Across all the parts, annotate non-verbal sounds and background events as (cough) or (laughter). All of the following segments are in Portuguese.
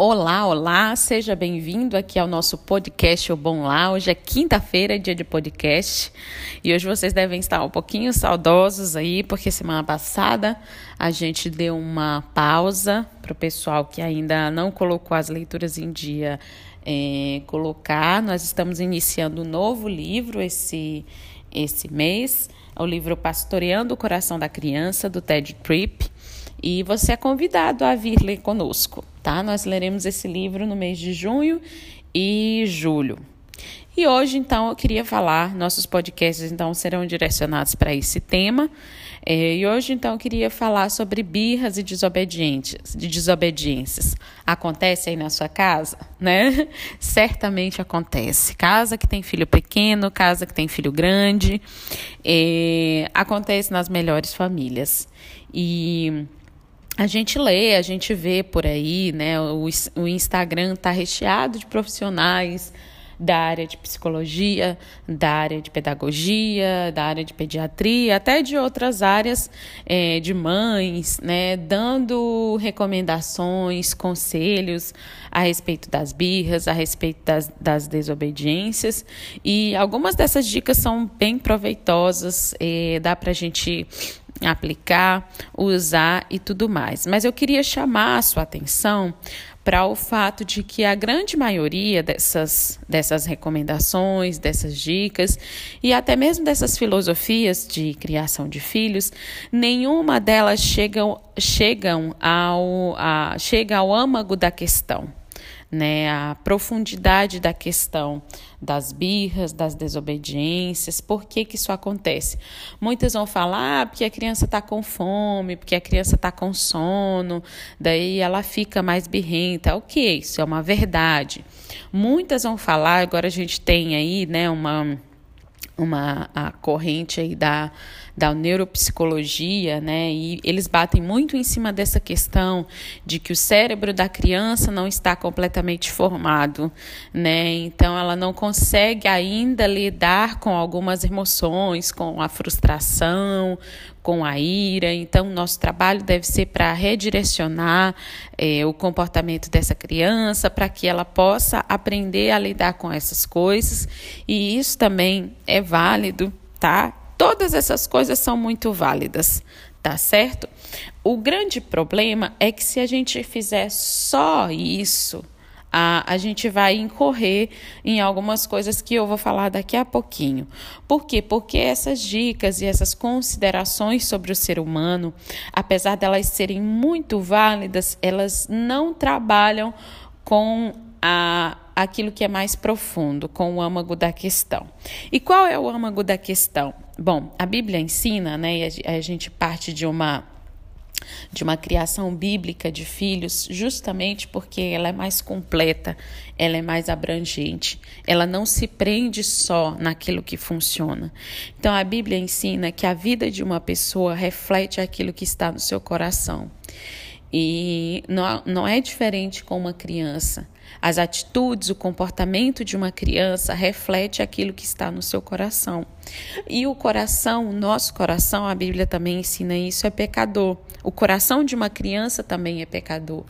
Olá, olá, seja bem-vindo aqui ao nosso podcast O Bom Lá. Hoje é quinta-feira, dia de podcast, e hoje vocês devem estar um pouquinho saudosos aí, porque semana passada a gente deu uma pausa para o pessoal que ainda não colocou as leituras em dia é, colocar. Nós estamos iniciando um novo livro esse, esse mês, é o livro Pastoreando o Coração da Criança, do Ted Tripp. E você é convidado a vir ler conosco, tá? Nós leremos esse livro no mês de junho e julho. E hoje, então, eu queria falar, nossos podcasts, então, serão direcionados para esse tema. É, e hoje, então, eu queria falar sobre birras e desobediências, de desobediências. Acontece aí na sua casa, né? (laughs) Certamente acontece. Casa que tem filho pequeno, casa que tem filho grande, é, acontece nas melhores famílias. E a gente lê, a gente vê por aí, né? O, o Instagram está recheado de profissionais da área de psicologia, da área de pedagogia, da área de pediatria, até de outras áreas é, de mães, né, dando recomendações, conselhos a respeito das birras, a respeito das, das desobediências. E algumas dessas dicas são bem proveitosas, é, dá para a gente aplicar, usar e tudo mais. Mas eu queria chamar a sua atenção para o fato de que a grande maioria dessas, dessas recomendações, dessas dicas e até mesmo dessas filosofias de criação de filhos, nenhuma delas chegam, chegam ao, a, chega ao âmago da questão né, a profundidade da questão das birras, das desobediências, por que, que isso acontece. Muitas vão falar ah, porque a criança está com fome, porque a criança está com sono, daí ela fica mais birrenta. O que isso? É uma verdade. Muitas vão falar, agora a gente tem aí né, uma uma a corrente aí da, da neuropsicologia, né? E eles batem muito em cima dessa questão de que o cérebro da criança não está completamente formado, né? Então ela não consegue ainda lidar com algumas emoções, com a frustração, com a ira. Então, nosso trabalho deve ser para redirecionar é, o comportamento dessa criança, para que ela possa aprender a lidar com essas coisas. E isso também é válido, tá? Todas essas coisas são muito válidas, tá certo? O grande problema é que se a gente fizer só isso, a, a gente vai incorrer em algumas coisas que eu vou falar daqui a pouquinho. Por quê? Porque essas dicas e essas considerações sobre o ser humano, apesar delas serem muito válidas, elas não trabalham com a, aquilo que é mais profundo, com o âmago da questão. E qual é o âmago da questão? Bom, a Bíblia ensina, né, e a gente parte de uma de uma criação bíblica de filhos, justamente porque ela é mais completa, ela é mais abrangente, ela não se prende só naquilo que funciona. Então a Bíblia ensina que a vida de uma pessoa reflete aquilo que está no seu coração. E não, não é diferente com uma criança. As atitudes, o comportamento de uma criança reflete aquilo que está no seu coração. E o coração, o nosso coração, a Bíblia também ensina isso, é pecador. O coração de uma criança também é pecador.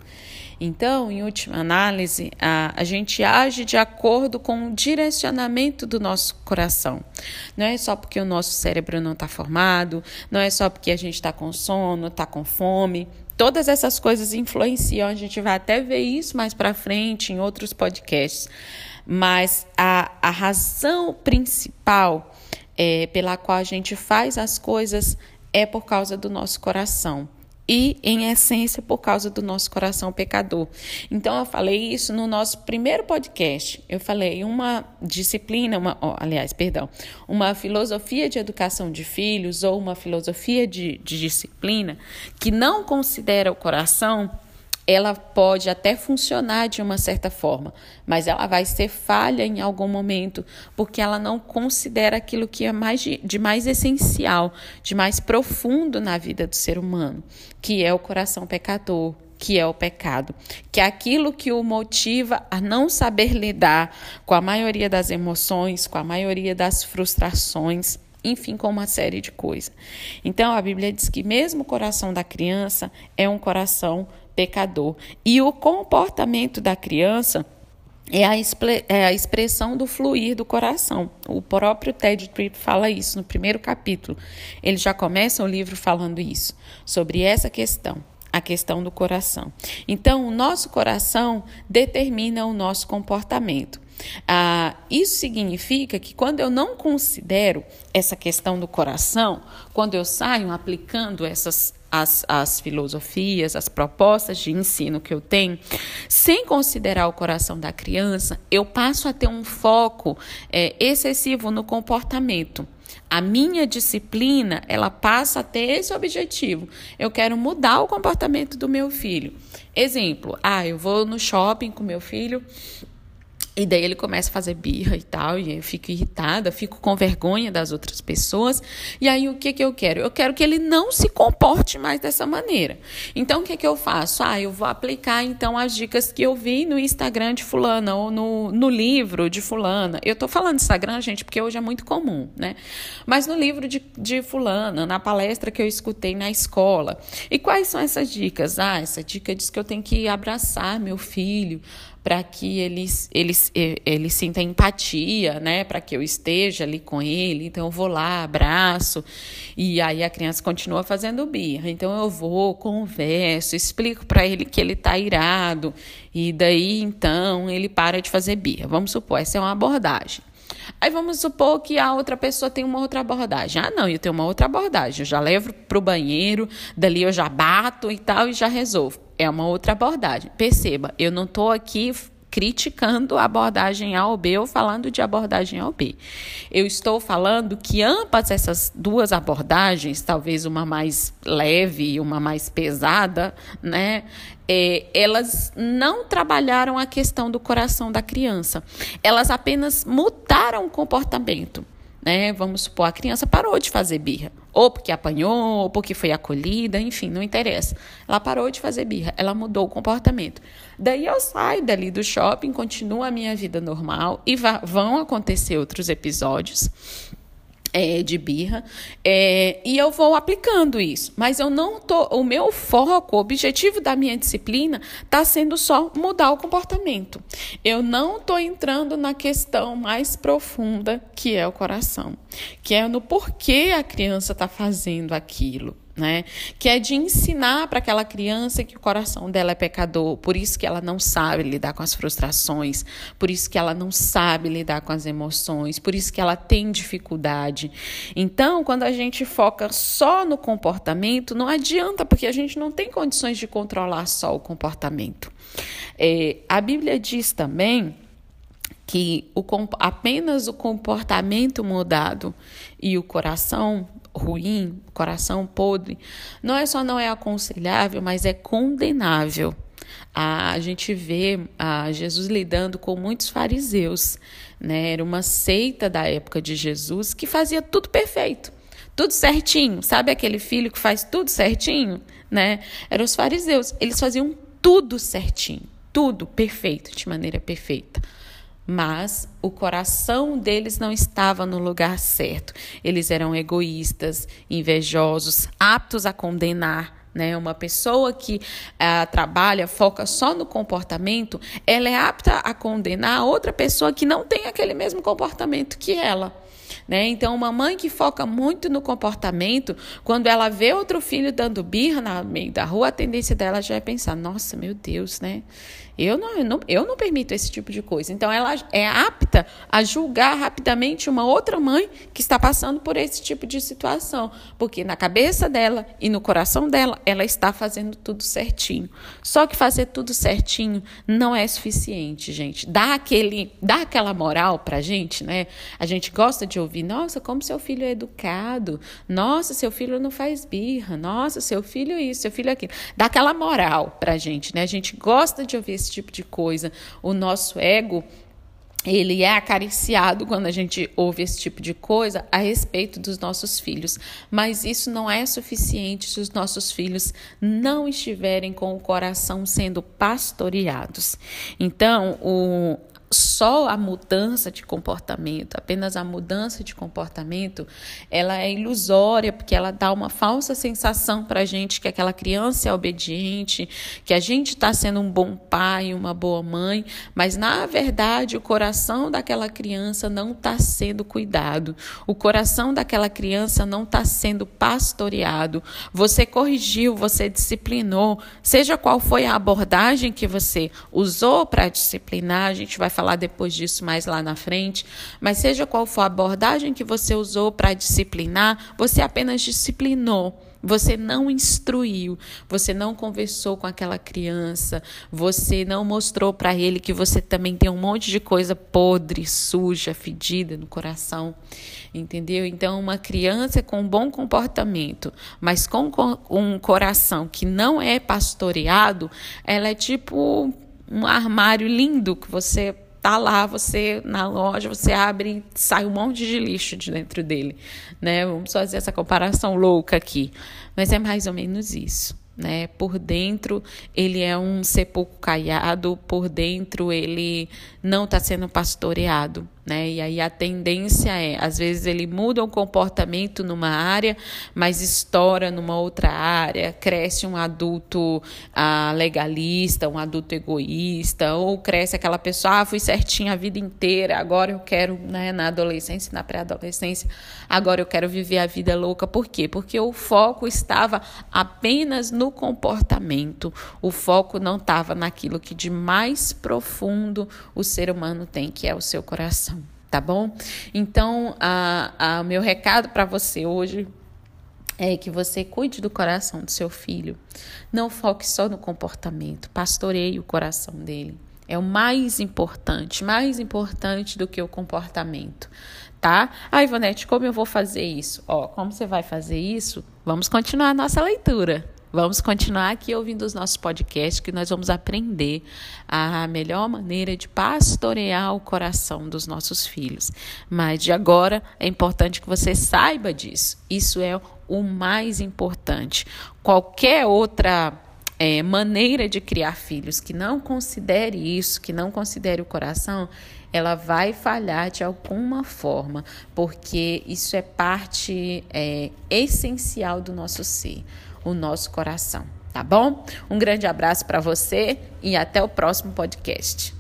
Então, em última análise, a, a gente age de acordo com o direcionamento do nosso coração. Não é só porque o nosso cérebro não está formado, não é só porque a gente está com sono, está com fome. Todas essas coisas influenciam, a gente vai até ver isso mais para frente em outros podcasts. Mas a, a razão principal é, pela qual a gente faz as coisas é por causa do nosso coração e, em essência, por causa do nosso coração pecador. Então, eu falei isso no nosso primeiro podcast. Eu falei uma disciplina, uma, oh, aliás, perdão, uma filosofia de educação de filhos ou uma filosofia de, de disciplina que não considera o coração ela pode até funcionar de uma certa forma, mas ela vai ser falha em algum momento, porque ela não considera aquilo que é mais de, de mais essencial, de mais profundo na vida do ser humano, que é o coração pecador, que é o pecado, que é aquilo que o motiva a não saber lidar com a maioria das emoções, com a maioria das frustrações, enfim, com uma série de coisas. Então a Bíblia diz que mesmo o coração da criança é um coração pecador. E o comportamento da criança é a, é a, expressão do fluir do coração. O próprio Ted Tripp fala isso no primeiro capítulo. Ele já começa o livro falando isso, sobre essa questão, a questão do coração. Então, o nosso coração determina o nosso comportamento. Ah, isso significa que quando eu não considero essa questão do coração, quando eu saio aplicando essas as, as filosofias, as propostas de ensino que eu tenho, sem considerar o coração da criança, eu passo a ter um foco é, excessivo no comportamento. A minha disciplina, ela passa a ter esse objetivo. Eu quero mudar o comportamento do meu filho. Exemplo, ah, eu vou no shopping com meu filho e daí ele começa a fazer birra e tal, e eu fico irritada, fico com vergonha das outras pessoas. E aí o que, que eu quero? Eu quero que ele não se comporte mais dessa maneira. Então o que, que eu faço? Ah, eu vou aplicar então as dicas que eu vi no Instagram de fulana ou no, no livro de fulana. Eu tô falando Instagram, gente, porque hoje é muito comum, né? Mas no livro de, de fulana, na palestra que eu escutei na escola. E quais são essas dicas? Ah, essa dica diz que eu tenho que abraçar meu filho para que eles, eles, ele sinta empatia, né? Para que eu esteja ali com ele. Então eu vou lá, abraço, e aí a criança continua fazendo birra. Então eu vou, converso, explico para ele que ele está irado, e daí então ele para de fazer birra. Vamos supor, essa é uma abordagem. Aí vamos supor que a outra pessoa tem uma outra abordagem. Ah, não, eu tenho uma outra abordagem. Eu já levo para o banheiro, dali eu já bato e tal e já resolvo é uma outra abordagem. Perceba, eu não estou aqui criticando a abordagem A ou B ou falando de abordagem A ou B. Eu estou falando que ambas essas duas abordagens, talvez uma mais leve e uma mais pesada, né, é, elas não trabalharam a questão do coração da criança. Elas apenas mudaram o comportamento. Né? Vamos supor, a criança parou de fazer birra. Ou porque apanhou, ou porque foi acolhida, enfim, não interessa. Ela parou de fazer birra, ela mudou o comportamento. Daí eu saio dali do shopping, continuo a minha vida normal e vão acontecer outros episódios é, de birra, é, e eu vou aplicando isso. Mas eu não tô. O meu foco, o objetivo da minha disciplina está sendo só mudar o comportamento. Eu não estou entrando na questão mais profunda que é o coração, que é no porquê a criança está fazendo aquilo né? Que é de ensinar para aquela criança que o coração dela é pecador, por isso que ela não sabe lidar com as frustrações, por isso que ela não sabe lidar com as emoções, por isso que ela tem dificuldade. Então, quando a gente foca só no comportamento, não adianta, porque a gente não tem condições de controlar só o comportamento. É, a Bíblia diz também que o, apenas o comportamento mudado e o coração ruim, coração podre, não é só não é aconselhável, mas é condenável. A, gente vê a Jesus lidando com muitos fariseus, né? Era uma seita da época de Jesus que fazia tudo perfeito, tudo certinho. Sabe aquele filho que faz tudo certinho, né? Eram os fariseus. Eles faziam tudo certinho, tudo perfeito, de maneira perfeita mas o coração deles não estava no lugar certo. Eles eram egoístas, invejosos, aptos a condenar. Né? Uma pessoa que uh, trabalha, foca só no comportamento, ela é apta a condenar outra pessoa que não tem aquele mesmo comportamento que ela. Né? Então, uma mãe que foca muito no comportamento, quando ela vê outro filho dando birra no meio da rua, a tendência dela já é pensar: nossa, meu Deus, né? Eu não, eu não, eu não permito esse tipo de coisa. Então, ela é apta a julgar rapidamente uma outra mãe que está passando por esse tipo de situação. Porque na cabeça dela e no coração dela, ela está fazendo tudo certinho. Só que fazer tudo certinho não é suficiente, gente. Dá, aquele, dá aquela moral pra gente, né? A gente gosta de ouvir: nossa, como seu filho é educado. Nossa, seu filho não faz birra. Nossa, seu filho isso, seu filho aquilo. Dá aquela moral pra gente, né? A gente gosta de ouvir esse esse tipo de coisa. O nosso ego ele é acariciado quando a gente ouve esse tipo de coisa a respeito dos nossos filhos. Mas isso não é suficiente se os nossos filhos não estiverem com o coração sendo pastoreados. Então, o, só a mudança de comportamento, apenas a mudança de comportamento, ela é ilusória, porque ela dá uma falsa sensação para a gente que aquela criança é obediente, que a gente está sendo um bom pai, uma boa mãe, mas na verdade o coração daquela criança não está sendo cuidado, o coração daquela criança não está sendo pastoreado. Você corrigiu, você disciplinou, seja qual foi a abordagem que você usou para disciplinar, a gente vai falar depois disso mais lá na frente, mas seja qual for a abordagem que você usou para disciplinar, você apenas disciplinou. Você não instruiu, você não conversou com aquela criança, você não mostrou para ele que você também tem um monte de coisa podre, suja, fedida no coração, entendeu? Então, uma criança com um bom comportamento, mas com um coração que não é pastoreado, ela é tipo um armário lindo que você tá lá, você na loja, você abre, sai um monte de lixo de dentro dele, né? Vamos fazer essa comparação louca aqui, mas é mais ou menos isso né? Por dentro ele é um sepulcro caiado, por dentro ele não está sendo pastoreado, né? E aí a tendência é, às vezes ele muda o comportamento numa área, mas estoura numa outra área, cresce um adulto ah, legalista, um adulto egoísta, ou cresce aquela pessoa, ah, fui certinha a vida inteira, agora eu quero, né, na adolescência, na pré-adolescência, agora eu quero viver a vida louca. Por quê? Porque o foco estava apenas no comportamento, o foco não estava naquilo que de mais profundo o ser humano tem, que é o seu coração, tá bom? Então, o meu recado para você hoje é que você cuide do coração do seu filho. Não foque só no comportamento, pastoreie o coração dele. É o mais importante, mais importante do que o comportamento, tá? Ah, Ivonete, como eu vou fazer isso? Ó, como você vai fazer isso? Vamos continuar a nossa leitura. Vamos continuar aqui ouvindo os nossos podcasts, que nós vamos aprender a melhor maneira de pastorear o coração dos nossos filhos. Mas de agora é importante que você saiba disso. Isso é o mais importante. Qualquer outra é, maneira de criar filhos que não considere isso, que não considere o coração, ela vai falhar de alguma forma, porque isso é parte é, essencial do nosso ser o nosso coração, tá bom? Um grande abraço para você e até o próximo podcast.